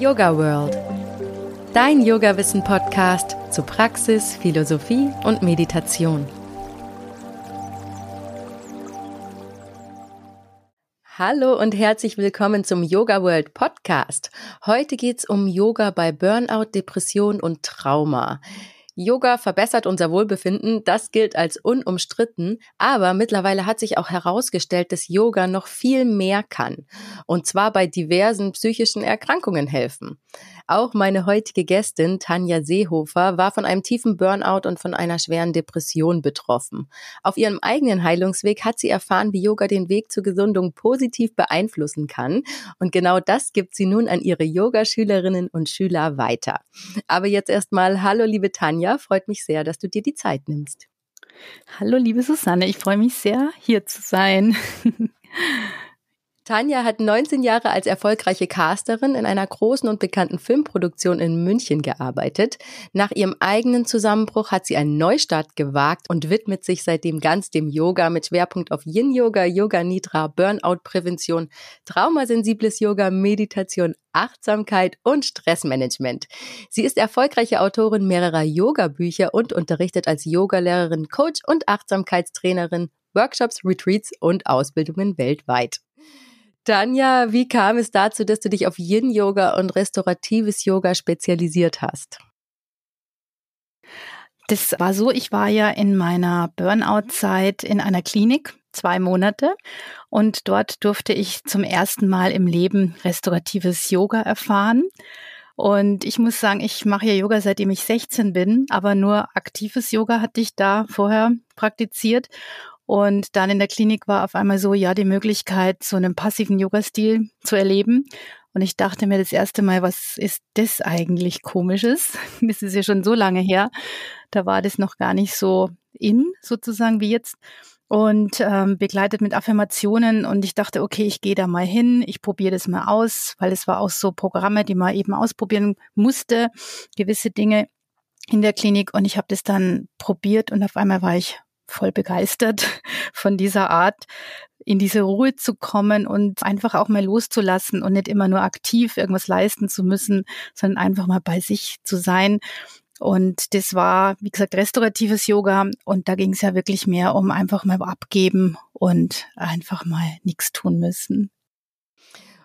Yoga World. Dein Yoga-Wissen-Podcast zu Praxis, Philosophie und Meditation. Hallo und herzlich willkommen zum Yoga World Podcast. Heute geht's um Yoga bei Burnout, Depression und Trauma. Yoga verbessert unser Wohlbefinden, das gilt als unumstritten, aber mittlerweile hat sich auch herausgestellt, dass Yoga noch viel mehr kann, und zwar bei diversen psychischen Erkrankungen helfen. Auch meine heutige Gästin, Tanja Seehofer, war von einem tiefen Burnout und von einer schweren Depression betroffen. Auf ihrem eigenen Heilungsweg hat sie erfahren, wie Yoga den Weg zur Gesundung positiv beeinflussen kann. Und genau das gibt sie nun an ihre Yogaschülerinnen und Schüler weiter. Aber jetzt erstmal, hallo liebe Tanja, freut mich sehr, dass du dir die Zeit nimmst. Hallo liebe Susanne, ich freue mich sehr, hier zu sein. Tanja hat 19 Jahre als erfolgreiche Casterin in einer großen und bekannten Filmproduktion in München gearbeitet. Nach ihrem eigenen Zusammenbruch hat sie einen Neustart gewagt und widmet sich seitdem ganz dem Yoga mit Schwerpunkt auf Yin-Yoga, Yoga Nidra, Burnout-Prävention, traumasensibles Yoga, Meditation, Achtsamkeit und Stressmanagement. Sie ist erfolgreiche Autorin mehrerer Yoga-Bücher und unterrichtet als Yogalehrerin, Coach und Achtsamkeitstrainerin Workshops, Retreats und Ausbildungen weltweit. Tanja, wie kam es dazu, dass du dich auf Yin-Yoga und restauratives Yoga spezialisiert hast? Das war so, ich war ja in meiner Burnout-Zeit in einer Klinik, zwei Monate, und dort durfte ich zum ersten Mal im Leben restauratives Yoga erfahren. Und ich muss sagen, ich mache ja Yoga seitdem ich 16 bin, aber nur aktives Yoga hatte ich da vorher praktiziert. Und dann in der Klinik war auf einmal so, ja, die Möglichkeit, so einen passiven Yoga-Stil zu erleben. Und ich dachte mir das erste Mal, was ist das eigentlich komisches? Das ist ja schon so lange her. Da war das noch gar nicht so in, sozusagen, wie jetzt. Und ähm, begleitet mit Affirmationen. Und ich dachte, okay, ich gehe da mal hin, ich probiere das mal aus, weil es war auch so Programme, die man eben ausprobieren musste, gewisse Dinge in der Klinik. Und ich habe das dann probiert und auf einmal war ich voll begeistert von dieser Art, in diese Ruhe zu kommen und einfach auch mal loszulassen und nicht immer nur aktiv irgendwas leisten zu müssen, sondern einfach mal bei sich zu sein. Und das war, wie gesagt, restauratives Yoga. Und da ging es ja wirklich mehr um einfach mal abgeben und einfach mal nichts tun müssen.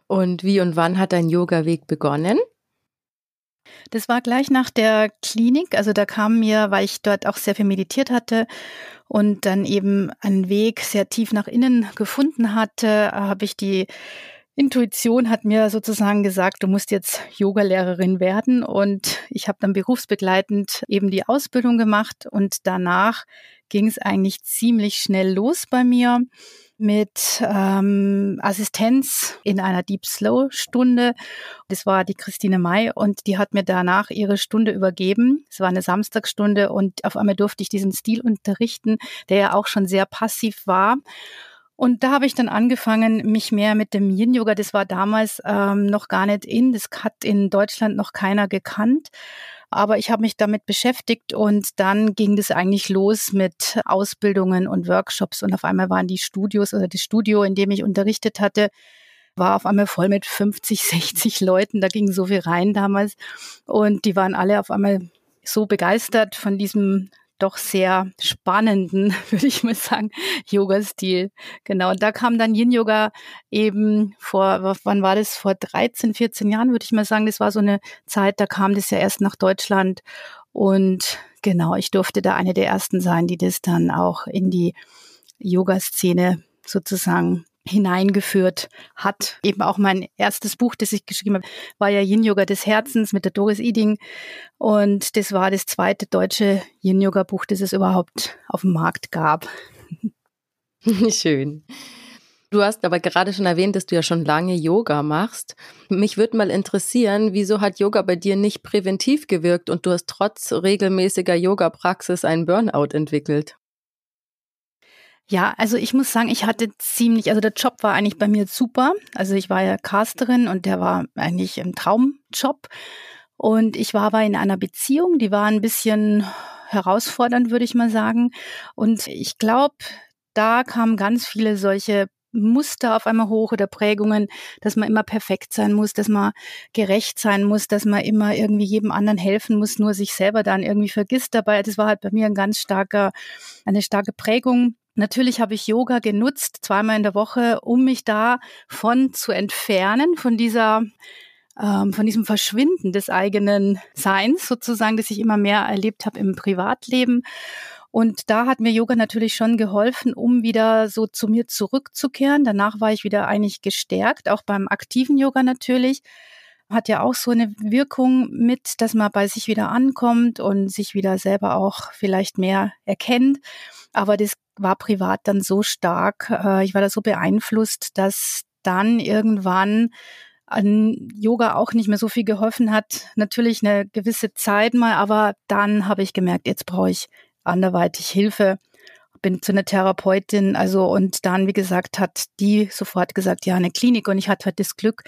Und wie und wann hat dein Yoga-Weg begonnen? Das war gleich nach der Klinik. Also da kam mir, weil ich dort auch sehr viel meditiert hatte und dann eben einen Weg sehr tief nach innen gefunden hatte, habe ich die Intuition hat mir sozusagen gesagt, du musst jetzt Yogalehrerin werden und ich habe dann berufsbegleitend eben die Ausbildung gemacht und danach ging es eigentlich ziemlich schnell los bei mir mit ähm, Assistenz in einer Deep Slow Stunde. Das war die Christine May und die hat mir danach ihre Stunde übergeben. Es war eine Samstagstunde und auf einmal durfte ich diesen Stil unterrichten, der ja auch schon sehr passiv war. Und da habe ich dann angefangen, mich mehr mit dem Yin-Yoga, das war damals ähm, noch gar nicht in, das hat in Deutschland noch keiner gekannt. Aber ich habe mich damit beschäftigt und dann ging das eigentlich los mit Ausbildungen und Workshops und auf einmal waren die Studios oder das Studio, in dem ich unterrichtet hatte, war auf einmal voll mit 50, 60 Leuten. Da ging so viel rein damals und die waren alle auf einmal so begeistert von diesem doch sehr spannenden, würde ich mal sagen, Yoga-Stil. Genau, und da kam dann Yin-Yoga eben vor, wann war das? Vor 13, 14 Jahren, würde ich mal sagen. Das war so eine Zeit, da kam das ja erst nach Deutschland. Und genau, ich durfte da eine der ersten sein, die das dann auch in die Yoga-Szene sozusagen hineingeführt hat. Eben auch mein erstes Buch, das ich geschrieben habe, war ja Yin Yoga des Herzens mit der Doris Eding. Und das war das zweite deutsche Yin Yoga Buch, das es überhaupt auf dem Markt gab. Schön. Du hast aber gerade schon erwähnt, dass du ja schon lange Yoga machst. Mich würde mal interessieren, wieso hat Yoga bei dir nicht präventiv gewirkt und du hast trotz regelmäßiger Yoga-Praxis einen Burnout entwickelt? Ja, also ich muss sagen, ich hatte ziemlich, also der Job war eigentlich bei mir super. Also ich war ja Casterin und der war eigentlich ein Traumjob. Und ich war aber in einer Beziehung, die war ein bisschen herausfordernd, würde ich mal sagen. Und ich glaube, da kamen ganz viele solche Muster auf einmal hoch oder Prägungen, dass man immer perfekt sein muss, dass man gerecht sein muss, dass man immer irgendwie jedem anderen helfen muss, nur sich selber dann irgendwie vergisst dabei. Das war halt bei mir ein ganz starker, eine starke Prägung. Natürlich habe ich Yoga genutzt, zweimal in der Woche, um mich davon zu entfernen, von dieser ähm, von diesem Verschwinden des eigenen Seins sozusagen, das ich immer mehr erlebt habe im Privatleben. Und da hat mir Yoga natürlich schon geholfen, um wieder so zu mir zurückzukehren. Danach war ich wieder eigentlich gestärkt, auch beim aktiven Yoga natürlich. Hat ja auch so eine Wirkung mit, dass man bei sich wieder ankommt und sich wieder selber auch vielleicht mehr erkennt. Aber das war privat dann so stark, äh, ich war da so beeinflusst, dass dann irgendwann an Yoga auch nicht mehr so viel geholfen hat. Natürlich eine gewisse Zeit mal, aber dann habe ich gemerkt, jetzt brauche ich anderweitig Hilfe bin zu einer Therapeutin, also und dann, wie gesagt, hat die sofort gesagt, ja, eine Klinik. Und ich hatte halt das Glück,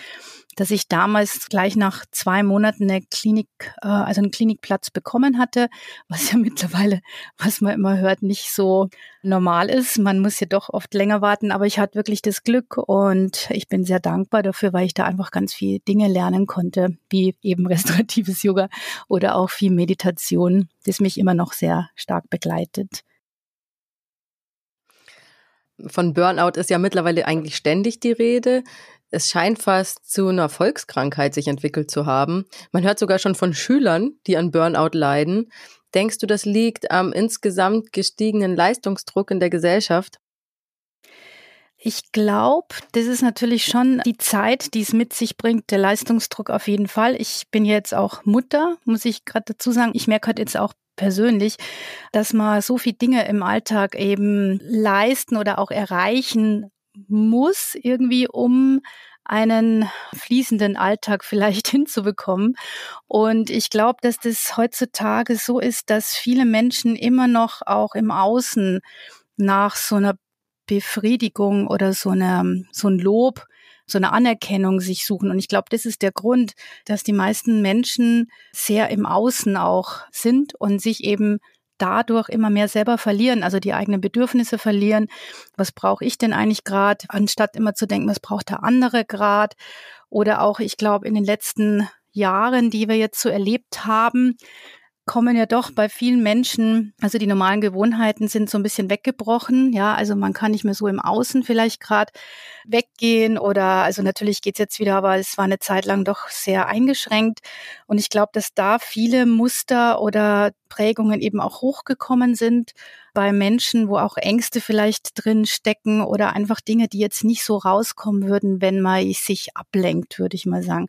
dass ich damals gleich nach zwei Monaten eine Klinik, äh, also einen Klinikplatz bekommen hatte, was ja mittlerweile, was man immer hört, nicht so normal ist. Man muss ja doch oft länger warten, aber ich hatte wirklich das Glück und ich bin sehr dankbar dafür, weil ich da einfach ganz viel Dinge lernen konnte, wie eben restauratives Yoga oder auch viel Meditation, das mich immer noch sehr stark begleitet von Burnout ist ja mittlerweile eigentlich ständig die Rede. Es scheint fast zu einer Volkskrankheit sich entwickelt zu haben. Man hört sogar schon von Schülern, die an Burnout leiden. Denkst du, das liegt am insgesamt gestiegenen Leistungsdruck in der Gesellschaft? Ich glaube, das ist natürlich schon die Zeit, die es mit sich bringt, der Leistungsdruck auf jeden Fall. Ich bin jetzt auch Mutter, muss ich gerade dazu sagen. Ich merke halt jetzt auch persönlich, dass man so viele Dinge im Alltag eben leisten oder auch erreichen muss, irgendwie, um einen fließenden Alltag vielleicht hinzubekommen. Und ich glaube, dass das heutzutage so ist, dass viele Menschen immer noch auch im Außen nach so einer Befriedigung oder so, eine, so ein Lob so eine Anerkennung sich suchen. Und ich glaube, das ist der Grund, dass die meisten Menschen sehr im Außen auch sind und sich eben dadurch immer mehr selber verlieren, also die eigenen Bedürfnisse verlieren. Was brauche ich denn eigentlich gerade, anstatt immer zu denken, was braucht der andere gerade? Oder auch, ich glaube, in den letzten Jahren, die wir jetzt so erlebt haben, kommen ja doch bei vielen Menschen, also die normalen Gewohnheiten sind so ein bisschen weggebrochen. Ja, also man kann nicht mehr so im Außen vielleicht gerade weggehen oder also natürlich geht's jetzt wieder, aber es war eine Zeit lang doch sehr eingeschränkt. Und ich glaube, dass da viele Muster oder Prägungen eben auch hochgekommen sind bei Menschen, wo auch Ängste vielleicht drin stecken oder einfach Dinge, die jetzt nicht so rauskommen würden, wenn man sich ablenkt, würde ich mal sagen.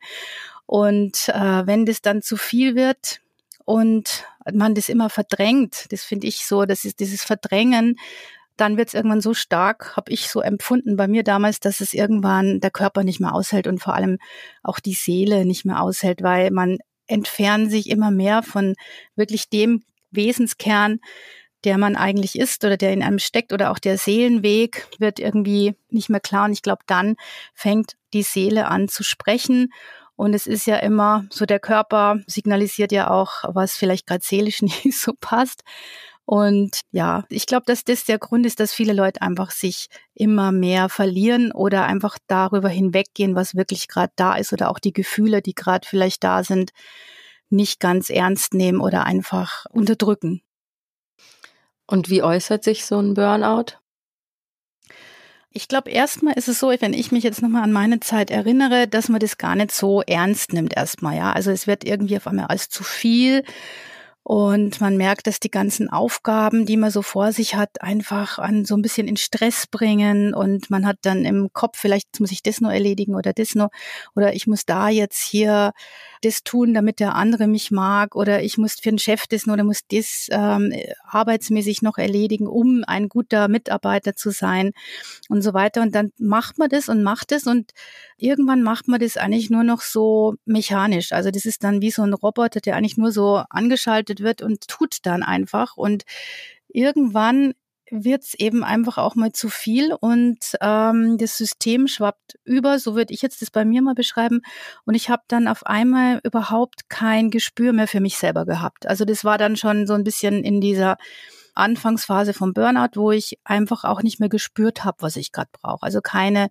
Und äh, wenn das dann zu viel wird, und man das immer verdrängt. Das finde ich so, das ist dieses Verdrängen. Dann wird es irgendwann so stark, habe ich so empfunden bei mir damals, dass es irgendwann der Körper nicht mehr aushält und vor allem auch die Seele nicht mehr aushält, weil man entfernt sich immer mehr von wirklich dem Wesenskern, der man eigentlich ist oder der in einem steckt oder auch der Seelenweg wird irgendwie nicht mehr klar. Und ich glaube, dann fängt die Seele an zu sprechen und es ist ja immer so, der Körper signalisiert ja auch, was vielleicht gerade seelisch nicht so passt. Und ja, ich glaube, dass das der Grund ist, dass viele Leute einfach sich immer mehr verlieren oder einfach darüber hinweggehen, was wirklich gerade da ist oder auch die Gefühle, die gerade vielleicht da sind, nicht ganz ernst nehmen oder einfach unterdrücken. Und wie äußert sich so ein Burnout? Ich glaube, erstmal ist es so, wenn ich mich jetzt nochmal an meine Zeit erinnere, dass man das gar nicht so ernst nimmt erstmal, ja. Also es wird irgendwie auf einmal als zu viel und man merkt, dass die ganzen Aufgaben, die man so vor sich hat, einfach an so ein bisschen in Stress bringen und man hat dann im Kopf, vielleicht muss ich das nur erledigen oder das nur oder ich muss da jetzt hier das tun, damit der andere mich mag oder ich muss für den Chef das oder muss das ähm, arbeitsmäßig noch erledigen, um ein guter Mitarbeiter zu sein und so weiter. Und dann macht man das und macht es und irgendwann macht man das eigentlich nur noch so mechanisch. Also das ist dann wie so ein Roboter, der eigentlich nur so angeschaltet wird und tut dann einfach. Und irgendwann wird es eben einfach auch mal zu viel und ähm, das System schwappt über, so würde ich jetzt das bei mir mal beschreiben. Und ich habe dann auf einmal überhaupt kein Gespür mehr für mich selber gehabt. Also das war dann schon so ein bisschen in dieser Anfangsphase vom Burnout, wo ich einfach auch nicht mehr gespürt habe, was ich gerade brauche. Also keine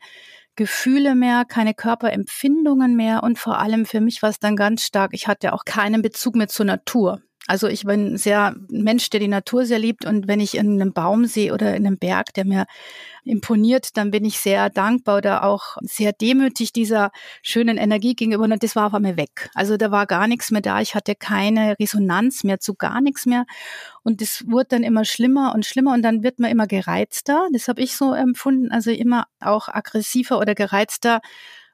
Gefühle mehr, keine Körperempfindungen mehr und vor allem für mich war es dann ganz stark, ich hatte auch keinen Bezug mehr zur Natur. Also ich bin sehr ein Mensch, der die Natur sehr liebt. Und wenn ich in einem Baum sehe oder in einem Berg, der mir imponiert, dann bin ich sehr dankbar oder auch sehr demütig dieser schönen Energie gegenüber. Und das war auf einmal weg. Also da war gar nichts mehr da, ich hatte keine Resonanz mehr zu gar nichts mehr. Und es wurde dann immer schlimmer und schlimmer. Und dann wird man immer gereizter, das habe ich so empfunden, also immer auch aggressiver oder gereizter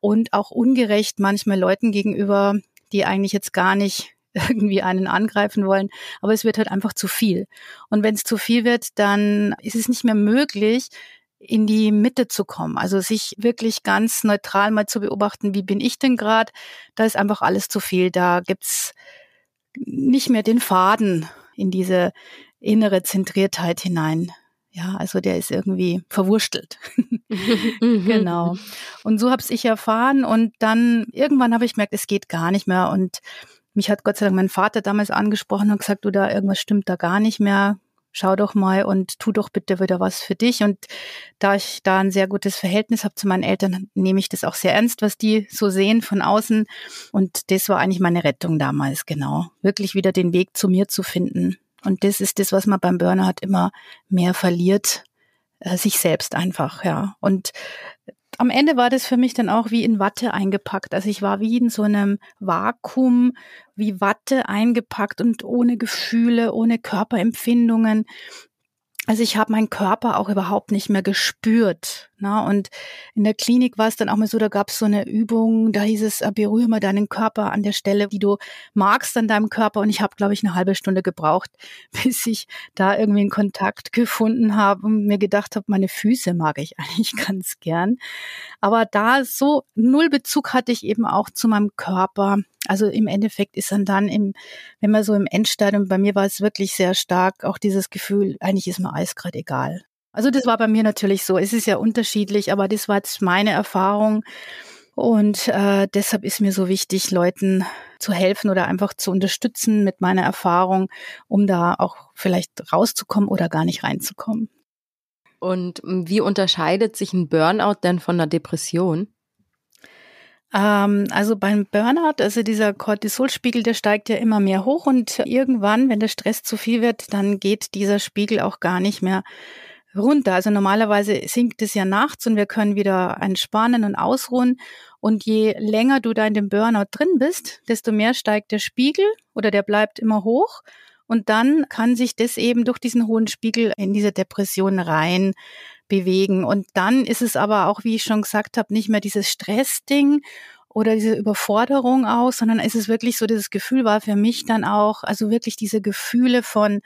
und auch ungerecht manchmal Leuten gegenüber, die eigentlich jetzt gar nicht irgendwie einen angreifen wollen, aber es wird halt einfach zu viel. Und wenn es zu viel wird, dann ist es nicht mehr möglich, in die Mitte zu kommen. Also sich wirklich ganz neutral mal zu beobachten, wie bin ich denn gerade? Da ist einfach alles zu viel. Da gibt's nicht mehr den Faden in diese innere Zentriertheit hinein. Ja, also der ist irgendwie verwurstelt. Genau. Und so habe ich erfahren und dann irgendwann habe ich gemerkt, es geht gar nicht mehr und mich hat Gott sei Dank mein Vater damals angesprochen und gesagt, du da irgendwas stimmt da gar nicht mehr. Schau doch mal und tu doch bitte wieder was für dich. Und da ich da ein sehr gutes Verhältnis habe zu meinen Eltern, nehme ich das auch sehr ernst, was die so sehen von außen. Und das war eigentlich meine Rettung damals, genau. Wirklich wieder den Weg zu mir zu finden. Und das ist das, was man beim Burnout immer mehr verliert, äh, sich selbst einfach, ja. Und am Ende war das für mich dann auch wie in Watte eingepackt. Also ich war wie in so einem Vakuum, wie Watte eingepackt und ohne Gefühle, ohne Körperempfindungen. Also ich habe meinen Körper auch überhaupt nicht mehr gespürt. Ne? und in der Klinik war es dann auch mal so, da gab es so eine Übung, da hieß es, äh, berühre mal deinen Körper an der Stelle, die du magst an deinem Körper. Und ich habe, glaube ich, eine halbe Stunde gebraucht, bis ich da irgendwie einen Kontakt gefunden habe und mir gedacht habe, meine Füße mag ich eigentlich ganz gern. Aber da so null Bezug hatte ich eben auch zu meinem Körper. Also im Endeffekt ist dann dann im, wenn man so im Endstadium, bei mir war es wirklich sehr stark, auch dieses Gefühl, eigentlich ist mir alles gerade egal. Also das war bei mir natürlich so. Es ist ja unterschiedlich, aber das war jetzt meine Erfahrung. Und äh, deshalb ist mir so wichtig, Leuten zu helfen oder einfach zu unterstützen mit meiner Erfahrung, um da auch vielleicht rauszukommen oder gar nicht reinzukommen. Und wie unterscheidet sich ein Burnout denn von einer Depression? Ähm, also beim Burnout, also dieser Cortisolspiegel, der steigt ja immer mehr hoch und irgendwann, wenn der Stress zu viel wird, dann geht dieser Spiegel auch gar nicht mehr runter. Also normalerweise sinkt es ja nachts und wir können wieder entspannen und ausruhen. Und je länger du da in dem Burnout drin bist, desto mehr steigt der Spiegel oder der bleibt immer hoch. Und dann kann sich das eben durch diesen hohen Spiegel in diese Depression rein bewegen. Und dann ist es aber auch, wie ich schon gesagt habe, nicht mehr dieses Stressding oder diese Überforderung aus, sondern ist es wirklich so, dieses Gefühl war für mich dann auch, also wirklich diese Gefühle von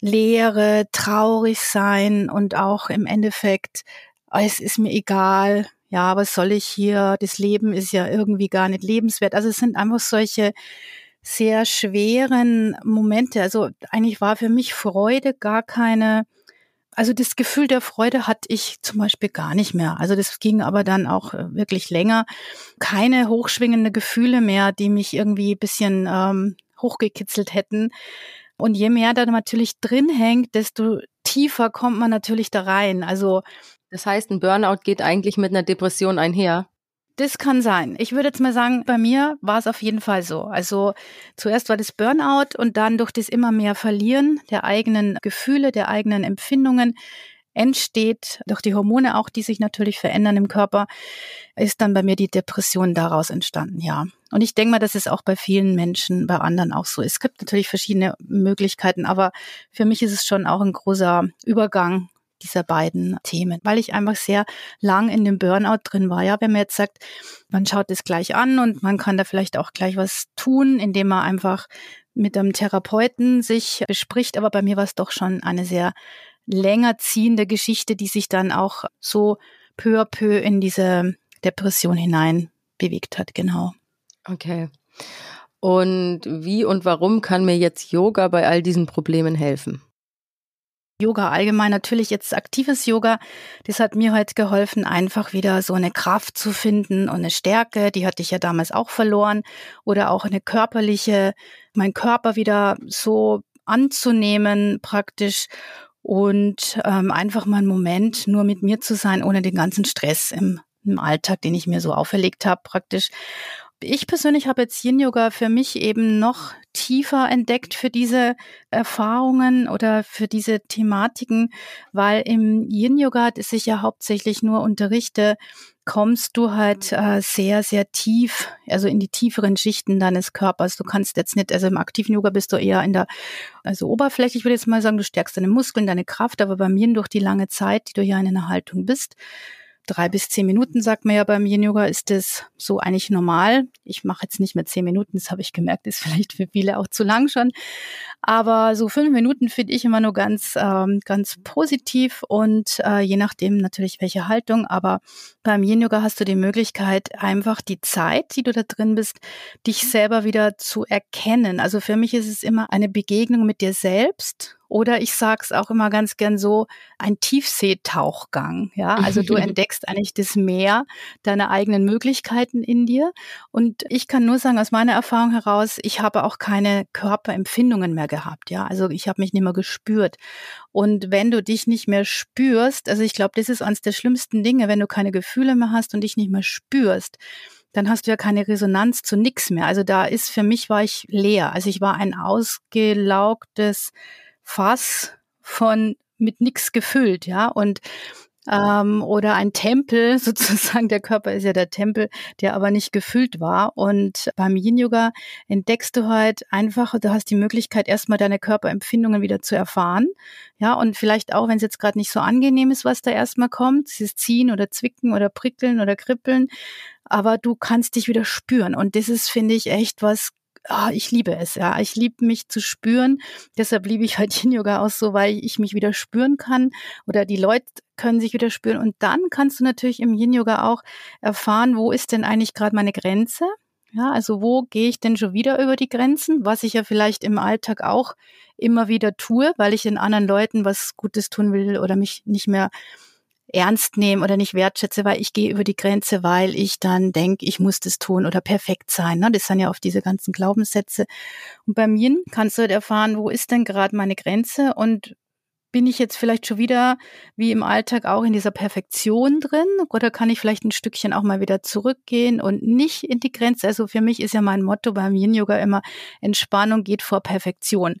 Leere, traurig sein und auch im Endeffekt, oh, es ist mir egal, ja, was soll ich hier? Das Leben ist ja irgendwie gar nicht lebenswert. Also es sind einfach solche sehr schweren Momente. Also eigentlich war für mich Freude gar keine, also das Gefühl der Freude hatte ich zum Beispiel gar nicht mehr. Also das ging aber dann auch äh, wirklich länger. Keine hochschwingende Gefühle mehr, die mich irgendwie bisschen ähm, hochgekitzelt hätten. Und je mehr da natürlich drin hängt, desto tiefer kommt man natürlich da rein. Also das heißt, ein Burnout geht eigentlich mit einer Depression einher. Das kann sein. Ich würde jetzt mal sagen, bei mir war es auf jeden Fall so. Also zuerst war das Burnout und dann durch das immer mehr Verlieren der eigenen Gefühle, der eigenen Empfindungen entsteht, durch die Hormone auch, die sich natürlich verändern im Körper, ist dann bei mir die Depression daraus entstanden, ja. Und ich denke mal, das ist auch bei vielen Menschen, bei anderen auch so. Es gibt natürlich verschiedene Möglichkeiten, aber für mich ist es schon auch ein großer Übergang dieser beiden Themen, weil ich einfach sehr lang in dem Burnout drin war. Ja, wenn man jetzt sagt, man schaut es gleich an und man kann da vielleicht auch gleich was tun, indem man einfach mit einem Therapeuten sich bespricht. Aber bei mir war es doch schon eine sehr länger ziehende Geschichte, die sich dann auch so peu à peu in diese Depression hinein bewegt hat, genau. Okay. Und wie und warum kann mir jetzt Yoga bei all diesen Problemen helfen? Yoga allgemein, natürlich jetzt aktives Yoga, das hat mir heute geholfen, einfach wieder so eine Kraft zu finden und eine Stärke, die hatte ich ja damals auch verloren, oder auch eine körperliche, mein Körper wieder so anzunehmen praktisch und ähm, einfach mal einen Moment nur mit mir zu sein, ohne den ganzen Stress im, im Alltag, den ich mir so auferlegt habe praktisch. Ich persönlich habe jetzt Yin Yoga für mich eben noch tiefer entdeckt für diese Erfahrungen oder für diese Thematiken, weil im Yin Yoga, das ich ja hauptsächlich nur unterrichte, kommst du halt äh, sehr, sehr tief, also in die tieferen Schichten deines Körpers. Du kannst jetzt nicht, also im aktiven Yoga bist du eher in der, also oberflächlich würde ich jetzt mal sagen, du stärkst deine Muskeln, deine Kraft, aber bei mir durch die lange Zeit, die du hier in einer Haltung bist, drei bis zehn Minuten, sagt man ja beim Yin Yoga, ist das so eigentlich normal. Ich mache jetzt nicht mehr zehn Minuten, das habe ich gemerkt, ist vielleicht für viele auch zu lang schon. Aber so fünf Minuten finde ich immer nur ganz, ähm, ganz positiv und äh, je nachdem natürlich welche Haltung. Aber beim Yin Yoga hast du die Möglichkeit, einfach die Zeit, die du da drin bist, dich selber wieder zu erkennen. Also für mich ist es immer eine Begegnung mit dir selbst oder ich sage es auch immer ganz gern so, ein Tiefseetauchgang. Ja, also du entdeckst eigentlich das Meer, deine eigenen Möglichkeiten in dir. Und ich kann nur sagen, aus meiner Erfahrung heraus, ich habe auch keine Körperempfindungen mehr gehabt. Ja, also ich habe mich nicht mehr gespürt. Und wenn du dich nicht mehr spürst, also ich glaube, das ist eines der schlimmsten Dinge, wenn du keine Gefühle mehr hast und dich nicht mehr spürst, dann hast du ja keine Resonanz zu nix mehr. Also da ist für mich war ich leer. Also ich war ein ausgelaugtes Fass von mit nichts gefüllt, ja. Und ähm, oder ein Tempel, sozusagen, der Körper ist ja der Tempel, der aber nicht gefüllt war. Und beim Yin-Yoga entdeckst du halt einfach, du hast die Möglichkeit, erstmal deine Körperempfindungen wieder zu erfahren. Ja, und vielleicht auch, wenn es jetzt gerade nicht so angenehm ist, was da erstmal kommt, dieses Ziehen oder Zwicken oder Prickeln oder Kribbeln, aber du kannst dich wieder spüren. Und das ist, finde ich, echt was oh, ich liebe es, ja. Ich liebe mich zu spüren. Deshalb liebe ich halt Yin Yoga auch so, weil ich mich wieder spüren kann oder die Leute können sich wieder spüren. Und dann kannst du natürlich im Yin Yoga auch erfahren, wo ist denn eigentlich gerade meine Grenze? Ja, also wo gehe ich denn schon wieder über die Grenzen, was ich ja vielleicht im Alltag auch immer wieder tue, weil ich den anderen Leuten was Gutes tun will oder mich nicht mehr ernst nehme oder nicht wertschätze, weil ich gehe über die Grenze, weil ich dann denke, ich muss das tun oder perfekt sein. Ne? Das sind ja oft diese ganzen Glaubenssätze. Und beim Yin kannst du halt erfahren, wo ist denn gerade meine Grenze und bin ich jetzt vielleicht schon wieder wie im Alltag auch in dieser Perfektion drin oder kann ich vielleicht ein Stückchen auch mal wieder zurückgehen und nicht in die Grenze? Also für mich ist ja mein Motto beim Yin Yoga immer Entspannung geht vor Perfektion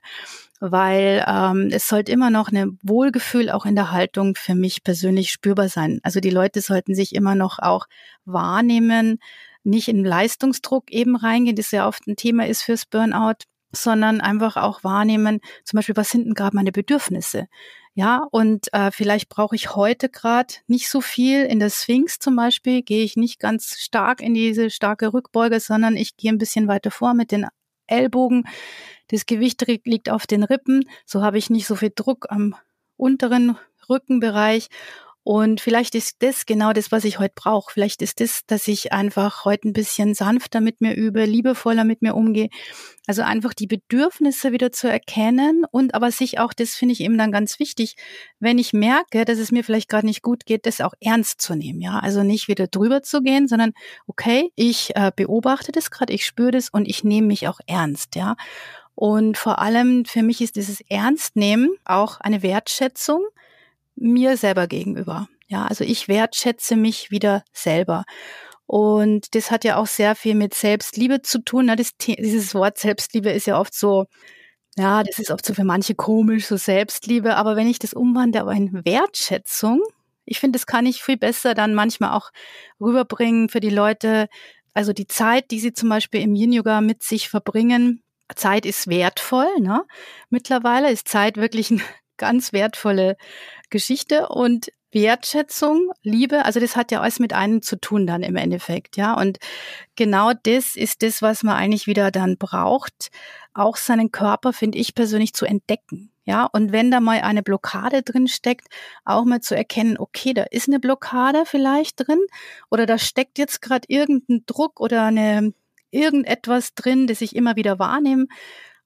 weil ähm, es sollte immer noch ein Wohlgefühl auch in der Haltung für mich persönlich spürbar sein. Also die Leute sollten sich immer noch auch wahrnehmen, nicht in Leistungsdruck eben reingehen, das ja oft ein Thema ist fürs Burnout, sondern einfach auch wahrnehmen, zum Beispiel, was sind denn gerade meine Bedürfnisse? Ja, und äh, vielleicht brauche ich heute gerade nicht so viel. In der Sphinx zum Beispiel gehe ich nicht ganz stark in diese starke Rückbeuge, sondern ich gehe ein bisschen weiter vor mit den Ellbogen das Gewicht liegt auf den Rippen, so habe ich nicht so viel Druck am unteren Rückenbereich. Und vielleicht ist das genau das, was ich heute brauche. Vielleicht ist das, dass ich einfach heute ein bisschen sanfter mit mir übe, liebevoller mit mir umgehe. Also einfach die Bedürfnisse wieder zu erkennen und aber sich auch, das finde ich eben dann ganz wichtig, wenn ich merke, dass es mir vielleicht gerade nicht gut geht, das auch ernst zu nehmen. Ja, also nicht wieder drüber zu gehen, sondern okay, ich äh, beobachte das gerade, ich spüre das und ich nehme mich auch ernst. Ja. Und vor allem für mich ist dieses Ernstnehmen auch eine Wertschätzung mir selber gegenüber. Ja, also ich wertschätze mich wieder selber. Und das hat ja auch sehr viel mit Selbstliebe zu tun. Das, dieses Wort Selbstliebe ist ja oft so, ja, das ist oft so für manche komisch, so Selbstliebe. Aber wenn ich das umwandle aber in Wertschätzung, ich finde, das kann ich viel besser dann manchmal auch rüberbringen für die Leute. Also die Zeit, die sie zum Beispiel im Yin Yoga mit sich verbringen, Zeit ist wertvoll. Ne? Mittlerweile ist Zeit wirklich eine ganz wertvolle Geschichte und Wertschätzung, Liebe, also das hat ja alles mit einem zu tun dann im Endeffekt, ja. Und genau das ist das, was man eigentlich wieder dann braucht, auch seinen Körper, finde ich persönlich, zu entdecken. Ja, und wenn da mal eine Blockade drin steckt, auch mal zu erkennen, okay, da ist eine Blockade vielleicht drin oder da steckt jetzt gerade irgendein Druck oder eine irgendetwas drin, das ich immer wieder wahrnehme,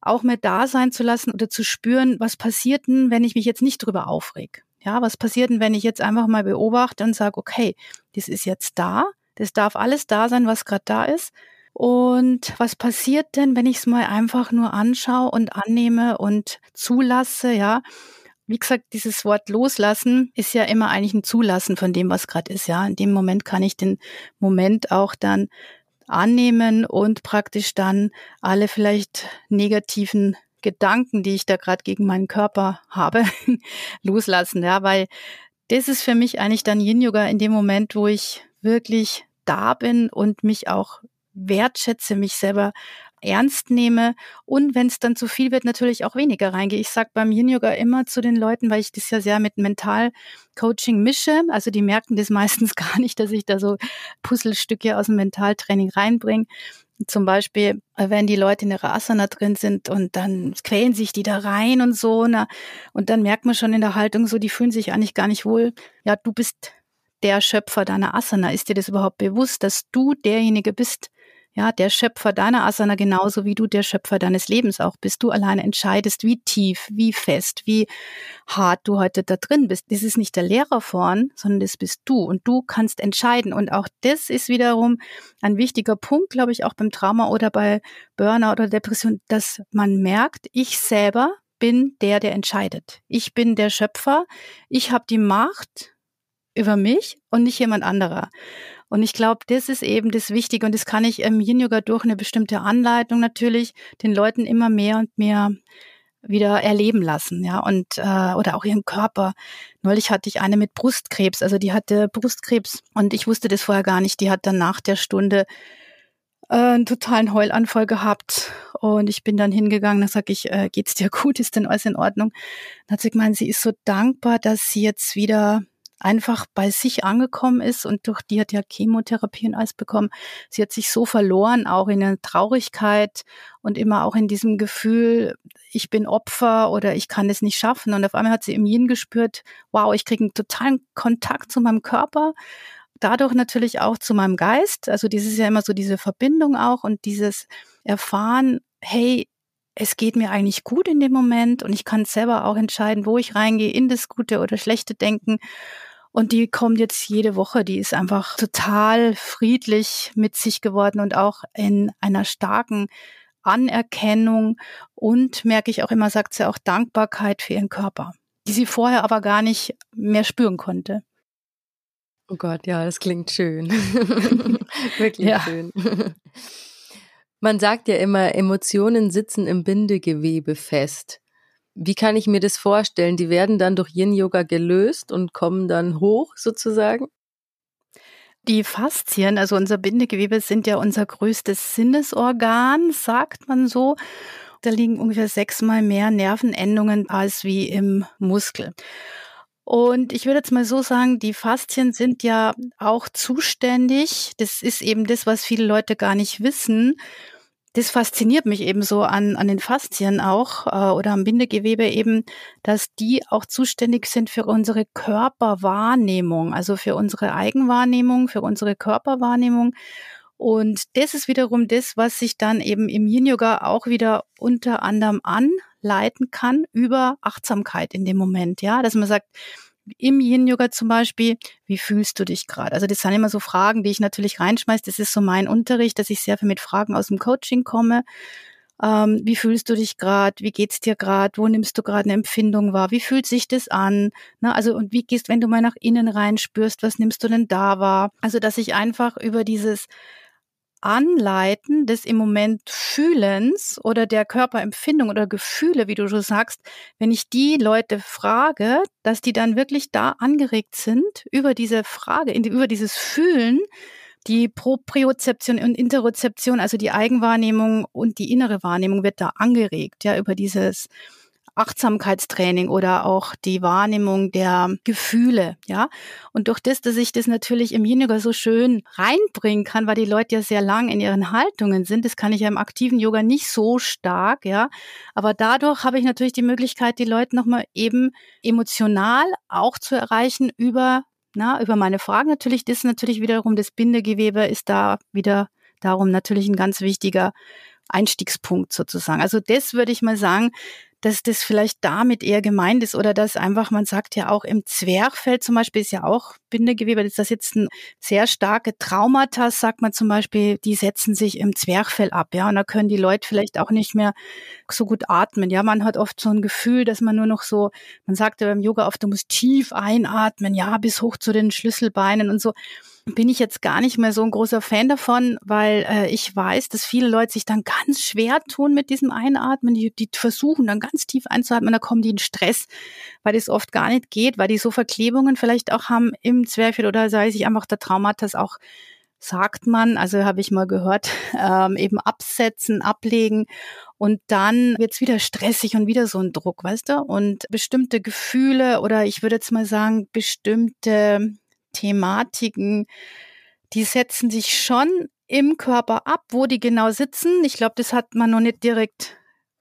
auch mehr da sein zu lassen oder zu spüren, was passiert denn, wenn ich mich jetzt nicht drüber aufreg? Ja, was passiert denn, wenn ich jetzt einfach mal beobachte und sage, okay, das ist jetzt da, das darf alles da sein, was gerade da ist. Und was passiert denn, wenn ich es mal einfach nur anschaue und annehme und zulasse, ja? Wie gesagt, dieses Wort loslassen ist ja immer eigentlich ein Zulassen von dem, was gerade ist, ja. In dem Moment kann ich den Moment auch dann annehmen und praktisch dann alle vielleicht negativen Gedanken, die ich da gerade gegen meinen Körper habe, loslassen, ja, weil das ist für mich eigentlich dann Yin Yoga in dem Moment, wo ich wirklich da bin und mich auch wertschätze, mich selber ernst nehme und wenn es dann zu viel wird, natürlich auch weniger reingehe. Ich sage beim Yin Yoga immer zu den Leuten, weil ich das ja sehr mit Mental-Coaching mische, also die merken das meistens gar nicht, dass ich da so Puzzlestücke aus dem Mentaltraining reinbringe. Zum Beispiel, äh, wenn die Leute in ihrer Asana drin sind und dann quälen sich die da rein und so, na, und dann merkt man schon in der Haltung so, die fühlen sich eigentlich gar nicht wohl. Ja, du bist der Schöpfer deiner Asana. Ist dir das überhaupt bewusst, dass du derjenige bist, ja, der Schöpfer deiner Asana genauso wie du der Schöpfer deines Lebens auch bist. Du alleine entscheidest, wie tief, wie fest, wie hart du heute da drin bist. Das ist nicht der Lehrer vorn, sondern das bist du und du kannst entscheiden. Und auch das ist wiederum ein wichtiger Punkt, glaube ich, auch beim Trauma oder bei Burnout oder Depression, dass man merkt, ich selber bin der, der entscheidet. Ich bin der Schöpfer. Ich habe die Macht über mich und nicht jemand anderer. Und ich glaube, das ist eben das Wichtige und das kann ich im Yin Yoga durch eine bestimmte Anleitung natürlich den Leuten immer mehr und mehr wieder erleben lassen, ja, und äh, oder auch ihren Körper. Neulich hatte ich eine mit Brustkrebs, also die hatte Brustkrebs und ich wusste das vorher gar nicht. Die hat dann nach der Stunde äh, einen totalen Heulanfall gehabt und ich bin dann hingegangen, da sag ich, äh, geht's dir gut, ist denn alles in Ordnung? Dann hat sie gemeint, sie ist so dankbar, dass sie jetzt wieder einfach bei sich angekommen ist und durch die hat ja Chemotherapie und alles bekommen. Sie hat sich so verloren, auch in der Traurigkeit und immer auch in diesem Gefühl, ich bin Opfer oder ich kann es nicht schaffen. Und auf einmal hat sie im Yin gespürt, wow, ich kriege einen totalen Kontakt zu meinem Körper. Dadurch natürlich auch zu meinem Geist. Also dieses ist ja immer so diese Verbindung auch und dieses Erfahren, hey, es geht mir eigentlich gut in dem Moment und ich kann selber auch entscheiden, wo ich reingehe, in das gute oder schlechte Denken. Und die kommt jetzt jede Woche. Die ist einfach total friedlich mit sich geworden und auch in einer starken Anerkennung und merke ich auch immer, sagt sie auch Dankbarkeit für ihren Körper, die sie vorher aber gar nicht mehr spüren konnte. Oh Gott, ja, das klingt schön. Wirklich ja. schön. Man sagt ja immer, Emotionen sitzen im Bindegewebe fest. Wie kann ich mir das vorstellen? Die werden dann durch Yin-Yoga gelöst und kommen dann hoch sozusagen? Die Faszien, also unser Bindegewebe, sind ja unser größtes Sinnesorgan, sagt man so. Da liegen ungefähr sechsmal mehr Nervenendungen als wie im Muskel. Und ich würde jetzt mal so sagen, die Faszien sind ja auch zuständig. Das ist eben das, was viele Leute gar nicht wissen das fasziniert mich eben so an, an den Faszien auch äh, oder am Bindegewebe eben, dass die auch zuständig sind für unsere Körperwahrnehmung, also für unsere Eigenwahrnehmung, für unsere Körperwahrnehmung. Und das ist wiederum das, was sich dann eben im Yin Yoga auch wieder unter anderem anleiten kann über Achtsamkeit in dem Moment, ja, dass man sagt, im Yin-Yoga zum Beispiel, wie fühlst du dich gerade? Also das sind immer so Fragen, die ich natürlich reinschmeiße. Das ist so mein Unterricht, dass ich sehr viel mit Fragen aus dem Coaching komme. Ähm, wie fühlst du dich gerade? Wie geht's dir gerade? Wo nimmst du gerade eine Empfindung wahr? Wie fühlt sich das an? Na, also und wie gehst, wenn du mal nach innen rein spürst, was nimmst du denn da wahr? Also dass ich einfach über dieses Anleiten des im Moment Fühlens oder der Körperempfindung oder Gefühle, wie du schon sagst, wenn ich die Leute frage, dass die dann wirklich da angeregt sind über diese Frage, über dieses Fühlen, die Propriozeption und Interozeption, also die Eigenwahrnehmung und die innere Wahrnehmung wird da angeregt, ja, über dieses Achtsamkeitstraining oder auch die Wahrnehmung der Gefühle, ja. Und durch das, dass ich das natürlich im Yin Yoga so schön reinbringen kann, weil die Leute ja sehr lang in ihren Haltungen sind, das kann ich ja im aktiven Yoga nicht so stark, ja. Aber dadurch habe ich natürlich die Möglichkeit, die Leute nochmal eben emotional auch zu erreichen über, na, über meine Fragen natürlich. Das ist natürlich wiederum das Bindegewebe ist da wieder darum natürlich ein ganz wichtiger Einstiegspunkt sozusagen. Also das würde ich mal sagen, dass das vielleicht damit eher gemeint ist oder dass einfach, man sagt ja auch im Zwerchfell zum Beispiel ist ja auch Bindegewebe, ist das jetzt ein sehr starke Traumata, sagt man zum Beispiel, die setzen sich im Zwerchfell ab, ja, und da können die Leute vielleicht auch nicht mehr so gut atmen, ja, man hat oft so ein Gefühl, dass man nur noch so, man sagt ja beim Yoga oft, du musst tief einatmen, ja, bis hoch zu den Schlüsselbeinen und so bin ich jetzt gar nicht mehr so ein großer Fan davon, weil äh, ich weiß, dass viele Leute sich dann ganz schwer tun mit diesem Einatmen. Die, die versuchen dann ganz tief einzuatmen, da kommen die in Stress, weil das oft gar nicht geht, weil die so Verklebungen vielleicht auch haben im Zwerchfell oder sei sich einfach der Traumatas auch sagt man, also habe ich mal gehört, ähm, eben absetzen, ablegen und dann wird's wieder stressig und wieder so ein Druck, weißt du? Und bestimmte Gefühle oder ich würde jetzt mal sagen, bestimmte Thematiken, die setzen sich schon im Körper ab, wo die genau sitzen. Ich glaube, das hat man noch nicht direkt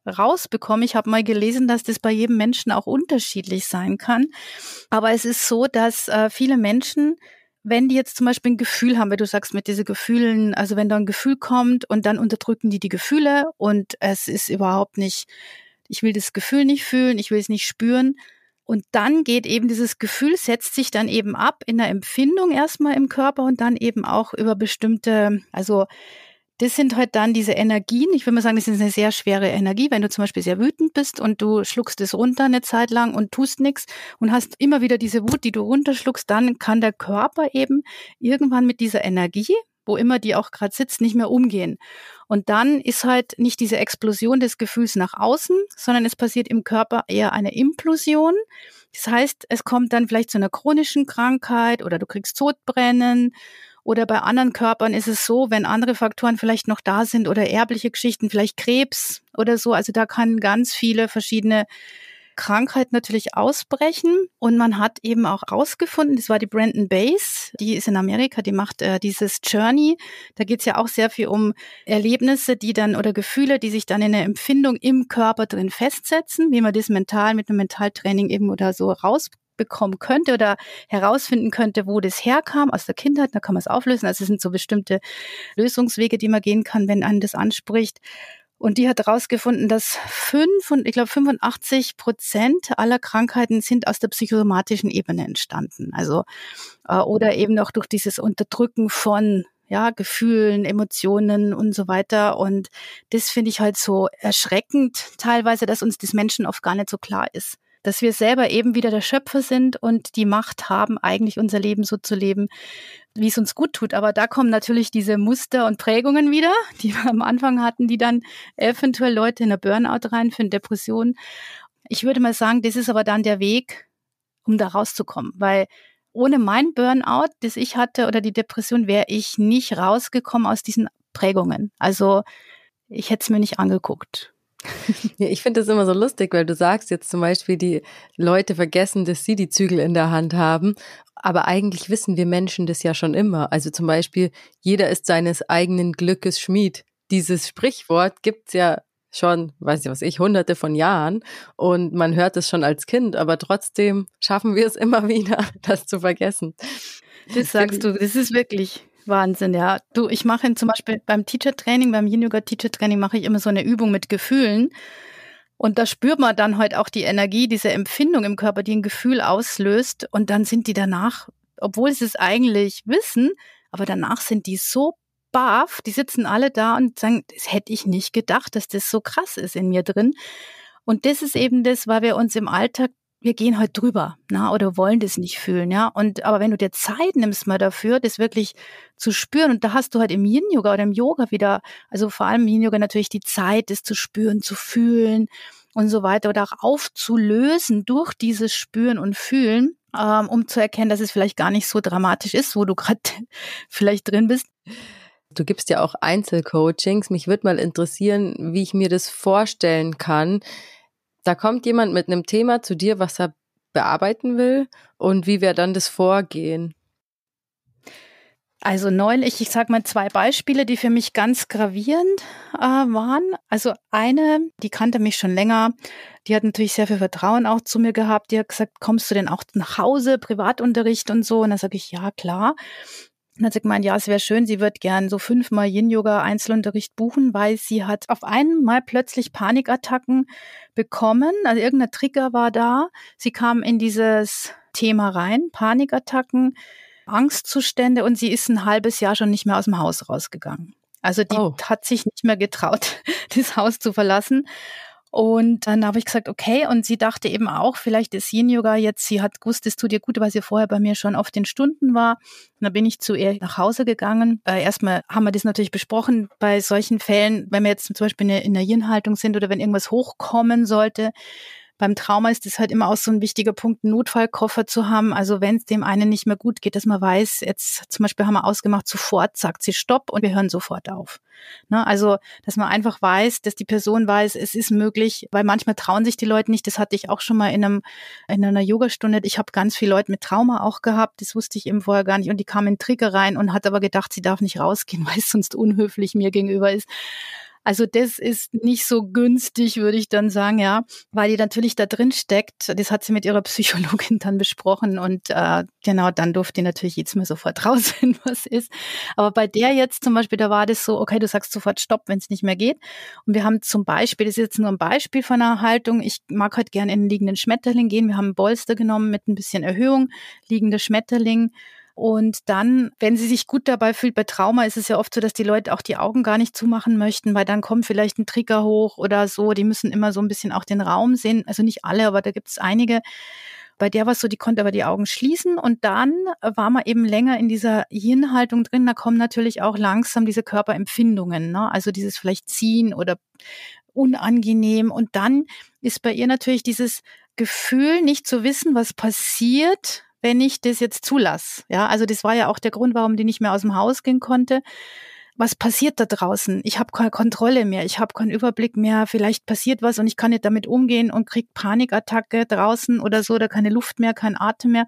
rausbekommen. Ich habe mal gelesen, dass das bei jedem Menschen auch unterschiedlich sein kann. Aber es ist so, dass äh, viele Menschen, wenn die jetzt zum Beispiel ein Gefühl haben, weil du sagst mit diesen Gefühlen, also wenn da ein Gefühl kommt und dann unterdrücken die die Gefühle und es ist überhaupt nicht, ich will das Gefühl nicht fühlen, ich will es nicht spüren, und dann geht eben dieses Gefühl, setzt sich dann eben ab in der Empfindung erstmal im Körper und dann eben auch über bestimmte, also das sind halt dann diese Energien. Ich würde mal sagen, das ist eine sehr schwere Energie. Wenn du zum Beispiel sehr wütend bist und du schluckst es runter eine Zeit lang und tust nichts und hast immer wieder diese Wut, die du runterschluckst, dann kann der Körper eben irgendwann mit dieser Energie, wo immer die auch gerade sitzt, nicht mehr umgehen. Und dann ist halt nicht diese Explosion des Gefühls nach außen, sondern es passiert im Körper eher eine Implosion. Das heißt, es kommt dann vielleicht zu einer chronischen Krankheit oder du kriegst Sodbrennen oder bei anderen Körpern ist es so, wenn andere Faktoren vielleicht noch da sind oder erbliche Geschichten, vielleicht Krebs oder so. Also da kann ganz viele verschiedene Krankheit natürlich ausbrechen. Und man hat eben auch rausgefunden, das war die Brandon Base, die ist in Amerika, die macht äh, dieses Journey. Da geht es ja auch sehr viel um Erlebnisse, die dann oder Gefühle, die sich dann in der Empfindung im Körper drin festsetzen, wie man das mental mit einem Mentaltraining eben oder so rausbekommen könnte oder herausfinden könnte, wo das herkam aus der Kindheit, da kann man es auflösen. Also es sind so bestimmte Lösungswege, die man gehen kann, wenn einen das anspricht. Und die hat herausgefunden, dass fünf und ich glaube 85 Prozent aller Krankheiten sind aus der psychosomatischen Ebene entstanden. Also äh, oder eben auch durch dieses Unterdrücken von ja, Gefühlen, Emotionen und so weiter. Und das finde ich halt so erschreckend teilweise, dass uns das Menschen oft gar nicht so klar ist dass wir selber eben wieder der Schöpfer sind und die Macht haben, eigentlich unser Leben so zu leben, wie es uns gut tut. Aber da kommen natürlich diese Muster und Prägungen wieder, die wir am Anfang hatten, die dann eventuell Leute in der Burnout rein für eine Depression. Ich würde mal sagen, das ist aber dann der Weg, um da rauszukommen, weil ohne mein Burnout, das ich hatte oder die Depression, wäre ich nicht rausgekommen aus diesen Prägungen. Also ich hätte es mir nicht angeguckt. Ja, ich finde das immer so lustig, weil du sagst jetzt zum Beispiel, die Leute vergessen, dass sie die Zügel in der Hand haben. Aber eigentlich wissen wir Menschen das ja schon immer. Also zum Beispiel, jeder ist seines eigenen Glückes Schmied. Dieses Sprichwort gibt's ja schon, weiß ich was ich, hunderte von Jahren und man hört es schon als Kind, aber trotzdem schaffen wir es immer wieder, das zu vergessen. Das sagst du, das ist wirklich Wahnsinn, ja. Du, ich mache zum Beispiel beim Teacher Training, beim Yin Yoga Teacher Training mache ich immer so eine Übung mit Gefühlen. Und da spürt man dann halt auch die Energie, diese Empfindung im Körper, die ein Gefühl auslöst. Und dann sind die danach, obwohl sie es eigentlich wissen, aber danach sind die so baff, die sitzen alle da und sagen, das hätte ich nicht gedacht, dass das so krass ist in mir drin. Und das ist eben das, weil wir uns im Alltag wir gehen halt drüber, na, oder wollen das nicht fühlen, ja. Und aber wenn du dir Zeit nimmst mal dafür, das wirklich zu spüren, und da hast du halt im Yin Yoga oder im Yoga wieder, also vor allem im Yin Yoga natürlich die Zeit, das zu spüren, zu fühlen und so weiter oder auch aufzulösen durch dieses Spüren und Fühlen, ähm, um zu erkennen, dass es vielleicht gar nicht so dramatisch ist, wo du gerade vielleicht drin bist. Du gibst ja auch Einzelcoachings. Mich würde mal interessieren, wie ich mir das vorstellen kann da kommt jemand mit einem Thema zu dir, was er bearbeiten will und wie wäre dann das Vorgehen? Also neulich, ich sage mal zwei Beispiele, die für mich ganz gravierend äh, waren. Also eine, die kannte mich schon länger, die hat natürlich sehr viel Vertrauen auch zu mir gehabt. Die hat gesagt, kommst du denn auch nach Hause, Privatunterricht und so? Und dann sage ich, ja, klar. Und hat sie gemeint, ja, es wäre schön, sie wird gern so fünfmal Yin-Yoga-Einzelunterricht buchen, weil sie hat auf einmal plötzlich Panikattacken bekommen. Also irgendein Trigger war da. Sie kam in dieses Thema rein, Panikattacken, Angstzustände und sie ist ein halbes Jahr schon nicht mehr aus dem Haus rausgegangen. Also die oh. hat sich nicht mehr getraut, das Haus zu verlassen. Und dann habe ich gesagt, okay. Und sie dachte eben auch, vielleicht ist Yin Yoga jetzt, sie hat gewusst, es tut ihr gut, weil sie vorher bei mir schon auf den Stunden war. Und dann bin ich zu ihr nach Hause gegangen. Äh, erstmal haben wir das natürlich besprochen bei solchen Fällen, wenn wir jetzt zum Beispiel in der Yin-Haltung sind oder wenn irgendwas hochkommen sollte, beim Trauma ist es halt immer auch so ein wichtiger Punkt, einen Notfallkoffer zu haben. Also wenn es dem einen nicht mehr gut geht, dass man weiß, jetzt zum Beispiel haben wir ausgemacht, sofort sagt sie Stopp und wir hören sofort auf. Ne? Also, dass man einfach weiß, dass die Person weiß, es ist möglich, weil manchmal trauen sich die Leute nicht. Das hatte ich auch schon mal in, einem, in einer Yogastunde. Ich habe ganz viele Leute mit Trauma auch gehabt. Das wusste ich eben vorher gar nicht. Und die kamen in Trigger rein und hat aber gedacht, sie darf nicht rausgehen, weil es sonst unhöflich mir gegenüber ist. Also das ist nicht so günstig, würde ich dann sagen, ja, weil die natürlich da drin steckt. Das hat sie mit ihrer Psychologin dann besprochen und äh, genau, dann durfte die natürlich jetzt mal sofort rausfinden, was ist. Aber bei der jetzt zum Beispiel, da war das so, okay, du sagst sofort Stopp, wenn es nicht mehr geht. Und wir haben zum Beispiel, das ist jetzt nur ein Beispiel von einer Haltung, ich mag heute gerne in den liegenden Schmetterling gehen. Wir haben einen Bolster genommen mit ein bisschen Erhöhung, liegender Schmetterling. Und dann, wenn sie sich gut dabei fühlt, bei Trauma ist es ja oft so, dass die Leute auch die Augen gar nicht zumachen möchten, weil dann kommt vielleicht ein Trigger hoch oder so. Die müssen immer so ein bisschen auch den Raum sehen. Also nicht alle, aber da gibt es einige. Bei der war es so, die konnte aber die Augen schließen und dann war man eben länger in dieser Yin-Haltung drin. Da kommen natürlich auch langsam diese Körperempfindungen, ne? also dieses vielleicht Ziehen oder unangenehm. Und dann ist bei ihr natürlich dieses Gefühl, nicht zu wissen, was passiert, wenn ich das jetzt zulasse. Ja, also das war ja auch der Grund, warum die nicht mehr aus dem Haus gehen konnte. Was passiert da draußen? Ich habe keine Kontrolle mehr, ich habe keinen Überblick mehr, vielleicht passiert was und ich kann nicht damit umgehen und krieg Panikattacke draußen oder so, oder keine Luft mehr, kein Atem mehr.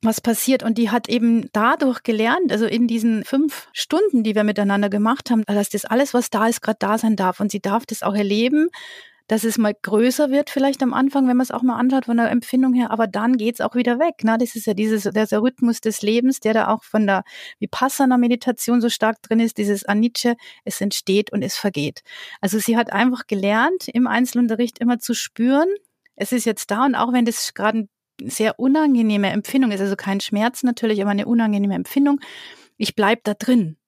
Was passiert? Und die hat eben dadurch gelernt, also in diesen fünf Stunden, die wir miteinander gemacht haben, dass das alles, was da ist, gerade da sein darf. Und sie darf das auch erleben, dass es mal größer wird vielleicht am Anfang, wenn man es auch mal anschaut von der Empfindung her, aber dann geht's auch wieder weg. Ne? Das ist ja dieses, der Rhythmus des Lebens, der da auch von der Vipassana-Meditation so stark drin ist, dieses Anicce, es entsteht und es vergeht. Also sie hat einfach gelernt, im Einzelunterricht immer zu spüren, es ist jetzt da und auch wenn das gerade eine sehr unangenehme Empfindung ist, also kein Schmerz natürlich, aber eine unangenehme Empfindung, ich bleib da drin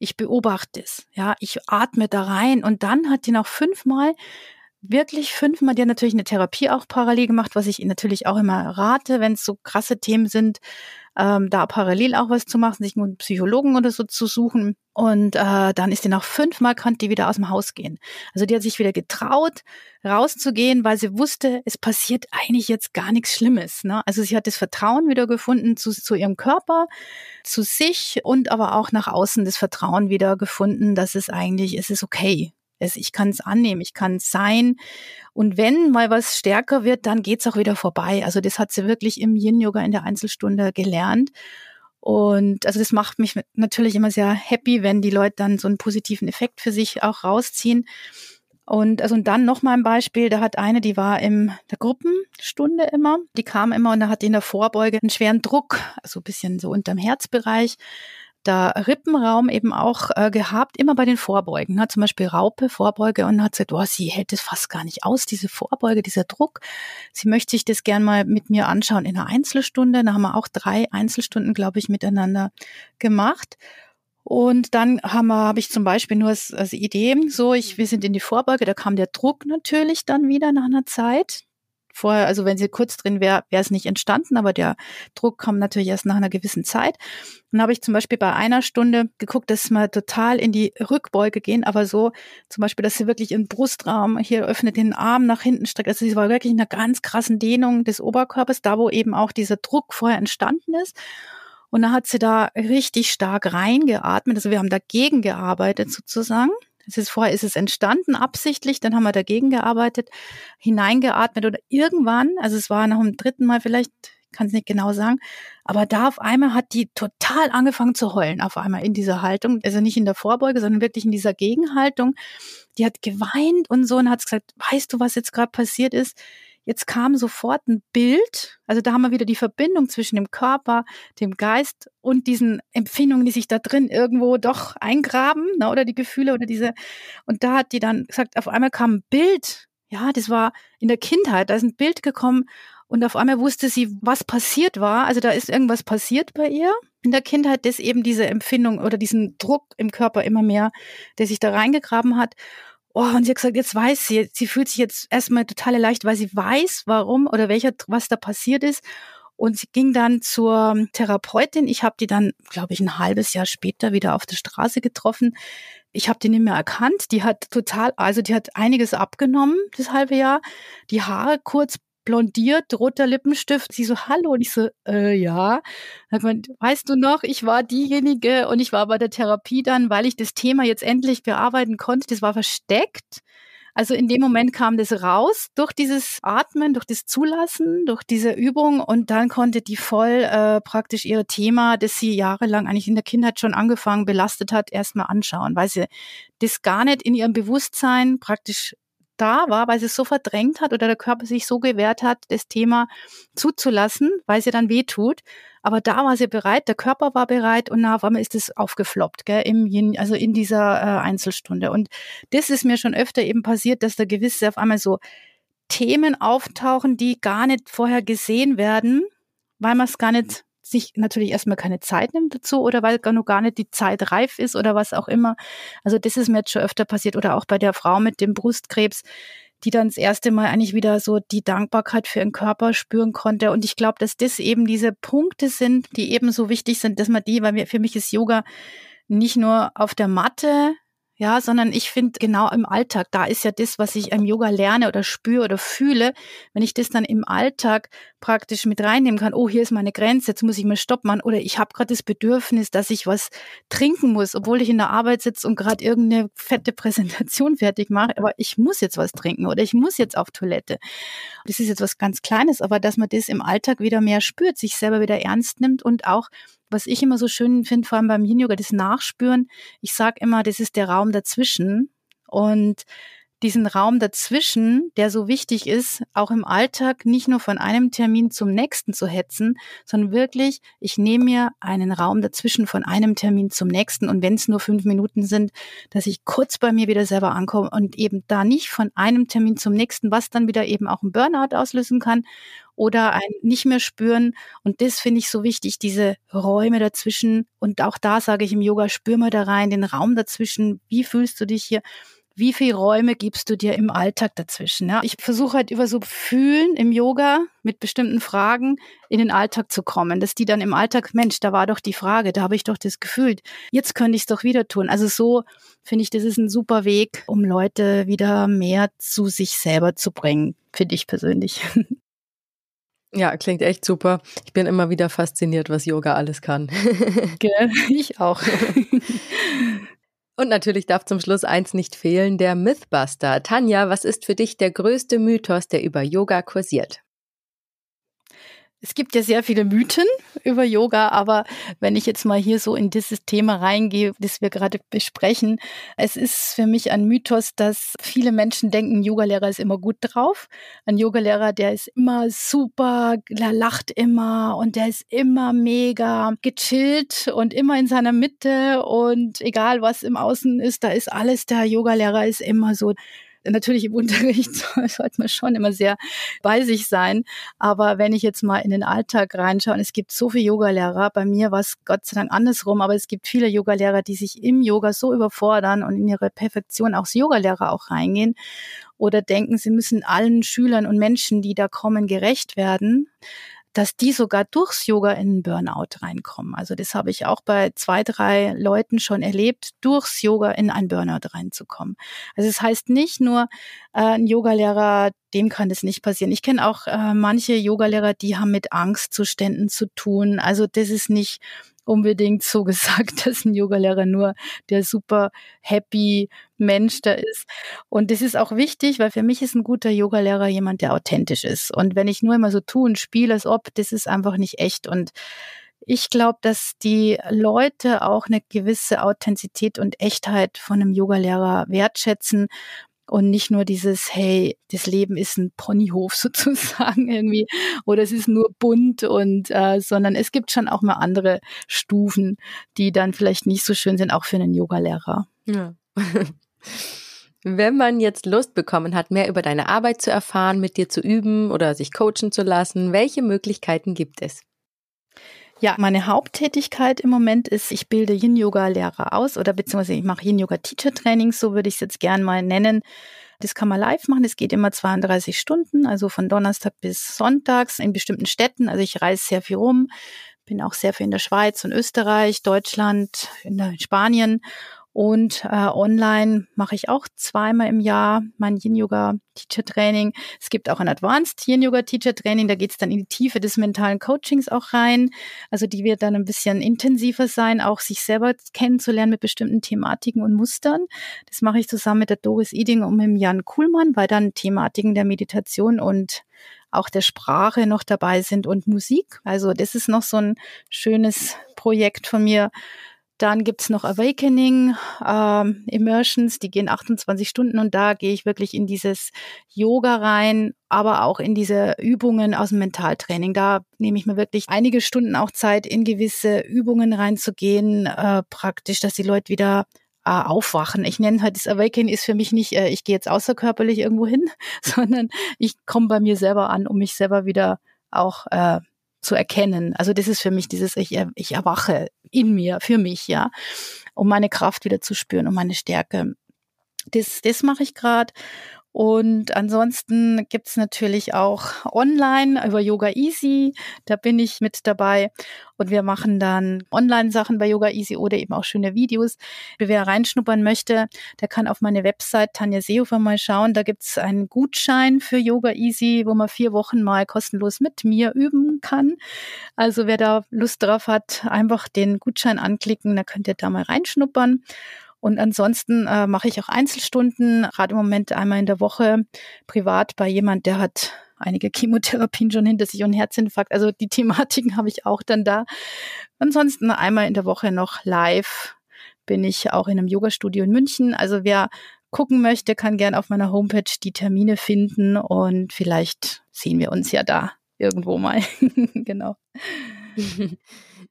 ich beobachte es, ja, ich atme da rein und dann hat die noch fünfmal wirklich fünfmal, die hat natürlich eine Therapie auch parallel gemacht, was ich natürlich auch immer rate, wenn es so krasse Themen sind, ähm, da parallel auch was zu machen, sich einen Psychologen oder so zu suchen. Und äh, dann ist die nach fünfmal konnte die wieder aus dem Haus gehen. Also die hat sich wieder getraut, rauszugehen, weil sie wusste, es passiert eigentlich jetzt gar nichts Schlimmes. Ne? Also sie hat das Vertrauen wieder gefunden zu, zu ihrem Körper, zu sich und aber auch nach außen das Vertrauen wieder gefunden, dass es eigentlich, es ist okay es, ich kann es annehmen, ich kann es sein. Und wenn mal was stärker wird, dann geht's auch wieder vorbei. Also das hat sie wirklich im Yin-Yoga in der Einzelstunde gelernt. Und also das macht mich natürlich immer sehr happy, wenn die Leute dann so einen positiven Effekt für sich auch rausziehen. Und also und dann noch mal ein Beispiel, da hat eine, die war in der Gruppenstunde immer, die kam immer und da hat die in der Vorbeuge einen schweren Druck, also ein bisschen so unterm Herzbereich da Rippenraum eben auch äh, gehabt, immer bei den Vorbeugen. Ne? Zum Beispiel Raupe, Vorbeuge und hat gesagt, oh, sie hält es fast gar nicht aus, diese Vorbeuge, dieser Druck. Sie möchte sich das gern mal mit mir anschauen in einer Einzelstunde. Da haben wir auch drei Einzelstunden, glaube ich, miteinander gemacht. Und dann haben wir, habe ich zum Beispiel nur als, als Idee, so, ich, wir sind in die Vorbeuge, da kam der Druck natürlich dann wieder nach einer Zeit vorher, also wenn sie kurz drin wäre, wäre es nicht entstanden, aber der Druck kam natürlich erst nach einer gewissen Zeit. Dann habe ich zum Beispiel bei einer Stunde geguckt, dass wir total in die Rückbeuge gehen, aber so zum Beispiel, dass sie wirklich im Brustraum hier öffnet, den Arm nach hinten streckt. Also sie war wirklich in einer ganz krassen Dehnung des Oberkörpers, da wo eben auch dieser Druck vorher entstanden ist. Und da hat sie da richtig stark reingeatmet. Also wir haben dagegen gearbeitet sozusagen. Es ist vorher ist es entstanden, absichtlich, dann haben wir dagegen gearbeitet, hineingeatmet oder irgendwann, also es war nach dem dritten Mal vielleicht, kann es nicht genau sagen, aber da auf einmal hat die total angefangen zu heulen, auf einmal in dieser Haltung, also nicht in der Vorbeuge, sondern wirklich in dieser Gegenhaltung. Die hat geweint und so und hat gesagt, weißt du, was jetzt gerade passiert ist? Jetzt kam sofort ein Bild. Also da haben wir wieder die Verbindung zwischen dem Körper, dem Geist und diesen Empfindungen, die sich da drin irgendwo doch eingraben, ne, oder die Gefühle oder diese. Und da hat die dann gesagt, auf einmal kam ein Bild. Ja, das war in der Kindheit. Da ist ein Bild gekommen und auf einmal wusste sie, was passiert war. Also da ist irgendwas passiert bei ihr in der Kindheit, das eben diese Empfindung oder diesen Druck im Körper immer mehr, der sich da reingegraben hat. Oh, und sie hat gesagt, jetzt weiß sie, sie fühlt sich jetzt erstmal total leicht, weil sie weiß, warum oder welcher, was da passiert ist. Und sie ging dann zur Therapeutin. Ich habe die dann, glaube ich, ein halbes Jahr später wieder auf der Straße getroffen. Ich habe die nicht mehr erkannt. Die hat total, also die hat einiges abgenommen, das halbe Jahr. Die Haare kurz blondiert, roter Lippenstift. Sie so, hallo. Und ich so, äh, ja. Hat man, weißt du noch, ich war diejenige und ich war bei der Therapie dann, weil ich das Thema jetzt endlich bearbeiten konnte. Das war versteckt. Also in dem Moment kam das raus durch dieses Atmen, durch das Zulassen, durch diese Übung und dann konnte die voll äh, praktisch ihr Thema, das sie jahrelang eigentlich in der Kindheit schon angefangen belastet hat, erstmal anschauen, weil sie das gar nicht in ihrem Bewusstsein praktisch da war, weil sie es so verdrängt hat oder der Körper sich so gewehrt hat, das Thema zuzulassen, weil sie dann weh tut. Aber da war sie bereit, der Körper war bereit und na, auf einmal ist es aufgefloppt, gell, im, also in dieser äh, Einzelstunde. Und das ist mir schon öfter eben passiert, dass da gewisse auf einmal so Themen auftauchen, die gar nicht vorher gesehen werden, weil man es gar nicht sich natürlich erstmal keine Zeit nimmt dazu oder weil gar noch gar nicht die Zeit reif ist oder was auch immer. Also das ist mir jetzt schon öfter passiert oder auch bei der Frau mit dem Brustkrebs, die dann das erste Mal eigentlich wieder so die Dankbarkeit für ihren Körper spüren konnte. Und ich glaube, dass das eben diese Punkte sind, die eben so wichtig sind, dass man die, weil für mich ist Yoga nicht nur auf der Matte ja, sondern ich finde genau im Alltag, da ist ja das, was ich im Yoga lerne oder spüre oder fühle, wenn ich das dann im Alltag praktisch mit reinnehmen kann, oh, hier ist meine Grenze, jetzt muss ich mal stoppen oder ich habe gerade das Bedürfnis, dass ich was trinken muss, obwohl ich in der Arbeit sitze und gerade irgendeine fette Präsentation fertig mache, aber ich muss jetzt was trinken oder ich muss jetzt auf Toilette. Das ist jetzt was ganz Kleines, aber dass man das im Alltag wieder mehr spürt, sich selber wieder ernst nimmt und auch was ich immer so schön finde, vor allem beim Yin Yoga, das Nachspüren. Ich sage immer, das ist der Raum dazwischen. Und diesen Raum dazwischen, der so wichtig ist, auch im Alltag nicht nur von einem Termin zum nächsten zu hetzen, sondern wirklich, ich nehme mir einen Raum dazwischen von einem Termin zum nächsten und wenn es nur fünf Minuten sind, dass ich kurz bei mir wieder selber ankomme und eben da nicht von einem Termin zum nächsten, was dann wieder eben auch ein Burnout auslösen kann oder ein nicht mehr spüren. Und das finde ich so wichtig, diese Räume dazwischen. Und auch da sage ich im Yoga, spür mal da rein, den Raum dazwischen. Wie fühlst du dich hier? wie viel Räume gibst du dir im Alltag dazwischen? Ja? Ich versuche halt über so Fühlen im Yoga mit bestimmten Fragen in den Alltag zu kommen, dass die dann im Alltag, Mensch, da war doch die Frage, da habe ich doch das gefühlt, jetzt könnte ich es doch wieder tun. Also so finde ich, das ist ein super Weg, um Leute wieder mehr zu sich selber zu bringen, finde ich persönlich. Ja, klingt echt super. Ich bin immer wieder fasziniert, was Yoga alles kann. Gell? Ich auch. Und natürlich darf zum Schluss eins nicht fehlen, der Mythbuster. Tanja, was ist für dich der größte Mythos, der über Yoga kursiert? Es gibt ja sehr viele Mythen über Yoga, aber wenn ich jetzt mal hier so in dieses Thema reingehe, das wir gerade besprechen, es ist für mich ein Mythos, dass viele Menschen denken, Yogalehrer ist immer gut drauf. Ein Yogalehrer, der ist immer super, der lacht immer und der ist immer mega gechillt und immer in seiner Mitte und egal was im Außen ist, da ist alles, der Yogalehrer ist immer so Natürlich im Unterricht sollte man schon immer sehr bei sich sein. Aber wenn ich jetzt mal in den Alltag reinschaue, und es gibt so viele Yogalehrer, bei mir war es Gott sei Dank andersrum, aber es gibt viele Yogalehrer, die sich im Yoga so überfordern und in ihre Perfektion auch als Yogalehrer auch reingehen oder denken, sie müssen allen Schülern und Menschen, die da kommen, gerecht werden dass die sogar durchs Yoga in einen Burnout reinkommen. Also das habe ich auch bei zwei, drei Leuten schon erlebt, durchs Yoga in einen Burnout reinzukommen. Also es das heißt nicht nur, äh, ein Yogalehrer, dem kann das nicht passieren. Ich kenne auch äh, manche Yogalehrer, die haben mit Angstzuständen zu tun. Also das ist nicht unbedingt so gesagt, dass ein Yogalehrer nur der super happy Mensch da ist. Und das ist auch wichtig, weil für mich ist ein guter Yogalehrer jemand, der authentisch ist. Und wenn ich nur immer so tue und spiele, als ob, das ist einfach nicht echt. Und ich glaube, dass die Leute auch eine gewisse Authentizität und Echtheit von einem Yogalehrer wertschätzen und nicht nur dieses, hey, das Leben ist ein Ponyhof sozusagen irgendwie oder es ist nur bunt und äh, sondern es gibt schon auch mal andere Stufen, die dann vielleicht nicht so schön sind, auch für einen Yogalehrer. Ja. Wenn man jetzt Lust bekommen hat, mehr über deine Arbeit zu erfahren, mit dir zu üben oder sich coachen zu lassen, welche Möglichkeiten gibt es? Ja, meine Haupttätigkeit im Moment ist, ich bilde Yin-Yoga-Lehrer aus oder beziehungsweise ich mache Yin-Yoga-Teacher-Trainings, so würde ich es jetzt gern mal nennen. Das kann man live machen. Das geht immer 32 Stunden, also von Donnerstag bis Sonntags in bestimmten Städten. Also ich reise sehr viel rum, bin auch sehr viel in der Schweiz und Österreich, Deutschland, in Spanien und äh, online mache ich auch zweimal im Jahr mein Yin-Yoga-Teacher-Training. Es gibt auch ein Advanced Yin-Yoga-Teacher-Training, da geht es dann in die Tiefe des mentalen Coachings auch rein. Also die wird dann ein bisschen intensiver sein, auch sich selber kennenzulernen mit bestimmten Thematiken und Mustern. Das mache ich zusammen mit der Doris Eding und mit dem Jan Kuhlmann, weil dann Thematiken der Meditation und auch der Sprache noch dabei sind und Musik. Also das ist noch so ein schönes Projekt von mir, dann gibt's noch Awakening, ähm, Immersions, die gehen 28 Stunden und da gehe ich wirklich in dieses Yoga rein, aber auch in diese Übungen aus dem Mentaltraining. Da nehme ich mir wirklich einige Stunden auch Zeit, in gewisse Übungen reinzugehen, äh, praktisch, dass die Leute wieder äh, aufwachen. Ich nenne halt das Awakening ist für mich nicht, äh, ich gehe jetzt außerkörperlich irgendwo hin, sondern ich komme bei mir selber an, um mich selber wieder auch äh, zu erkennen. Also das ist für mich dieses, ich, ich erwache in mir, für mich, ja, um meine Kraft wieder zu spüren, um meine Stärke. Das, das mache ich gerade. Und ansonsten gibt's natürlich auch online über Yoga Easy. Da bin ich mit dabei. Und wir machen dann Online-Sachen bei Yoga Easy oder eben auch schöne Videos. Wer reinschnuppern möchte, der kann auf meine Website Tanja Seehofer mal schauen. Da gibt's einen Gutschein für Yoga Easy, wo man vier Wochen mal kostenlos mit mir üben kann. Also wer da Lust drauf hat, einfach den Gutschein anklicken, da könnt ihr da mal reinschnuppern. Und ansonsten äh, mache ich auch Einzelstunden, gerade im Moment einmal in der Woche privat bei jemand, der hat einige Chemotherapien schon hinter sich und Herzinfarkt. Also die Thematiken habe ich auch dann da. Ansonsten einmal in der Woche noch live bin ich auch in einem Yoga-Studio in München. Also wer gucken möchte, kann gern auf meiner Homepage die Termine finden und vielleicht sehen wir uns ja da irgendwo mal. genau.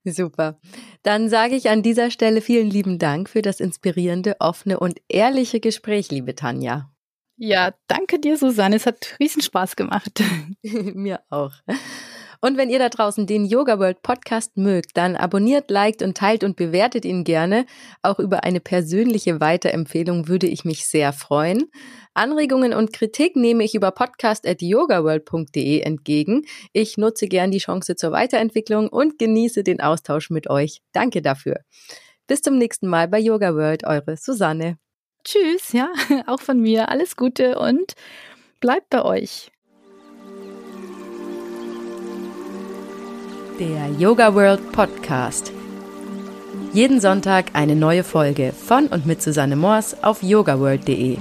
Super. Dann sage ich an dieser Stelle vielen lieben Dank für das inspirierende, offene und ehrliche Gespräch, liebe Tanja. Ja, danke dir, Susanne. Es hat riesen Spaß gemacht. Mir auch. Und wenn ihr da draußen den Yoga World Podcast mögt, dann abonniert, liked und teilt und bewertet ihn gerne. Auch über eine persönliche Weiterempfehlung würde ich mich sehr freuen. Anregungen und Kritik nehme ich über podcast.yogaworld.de entgegen. Ich nutze gern die Chance zur Weiterentwicklung und genieße den Austausch mit euch. Danke dafür. Bis zum nächsten Mal bei Yoga World, eure Susanne. Tschüss, ja, auch von mir. Alles Gute und bleibt bei euch. Der Yoga World Podcast. Jeden Sonntag eine neue Folge von und mit Susanne Moors auf yogaworld.de.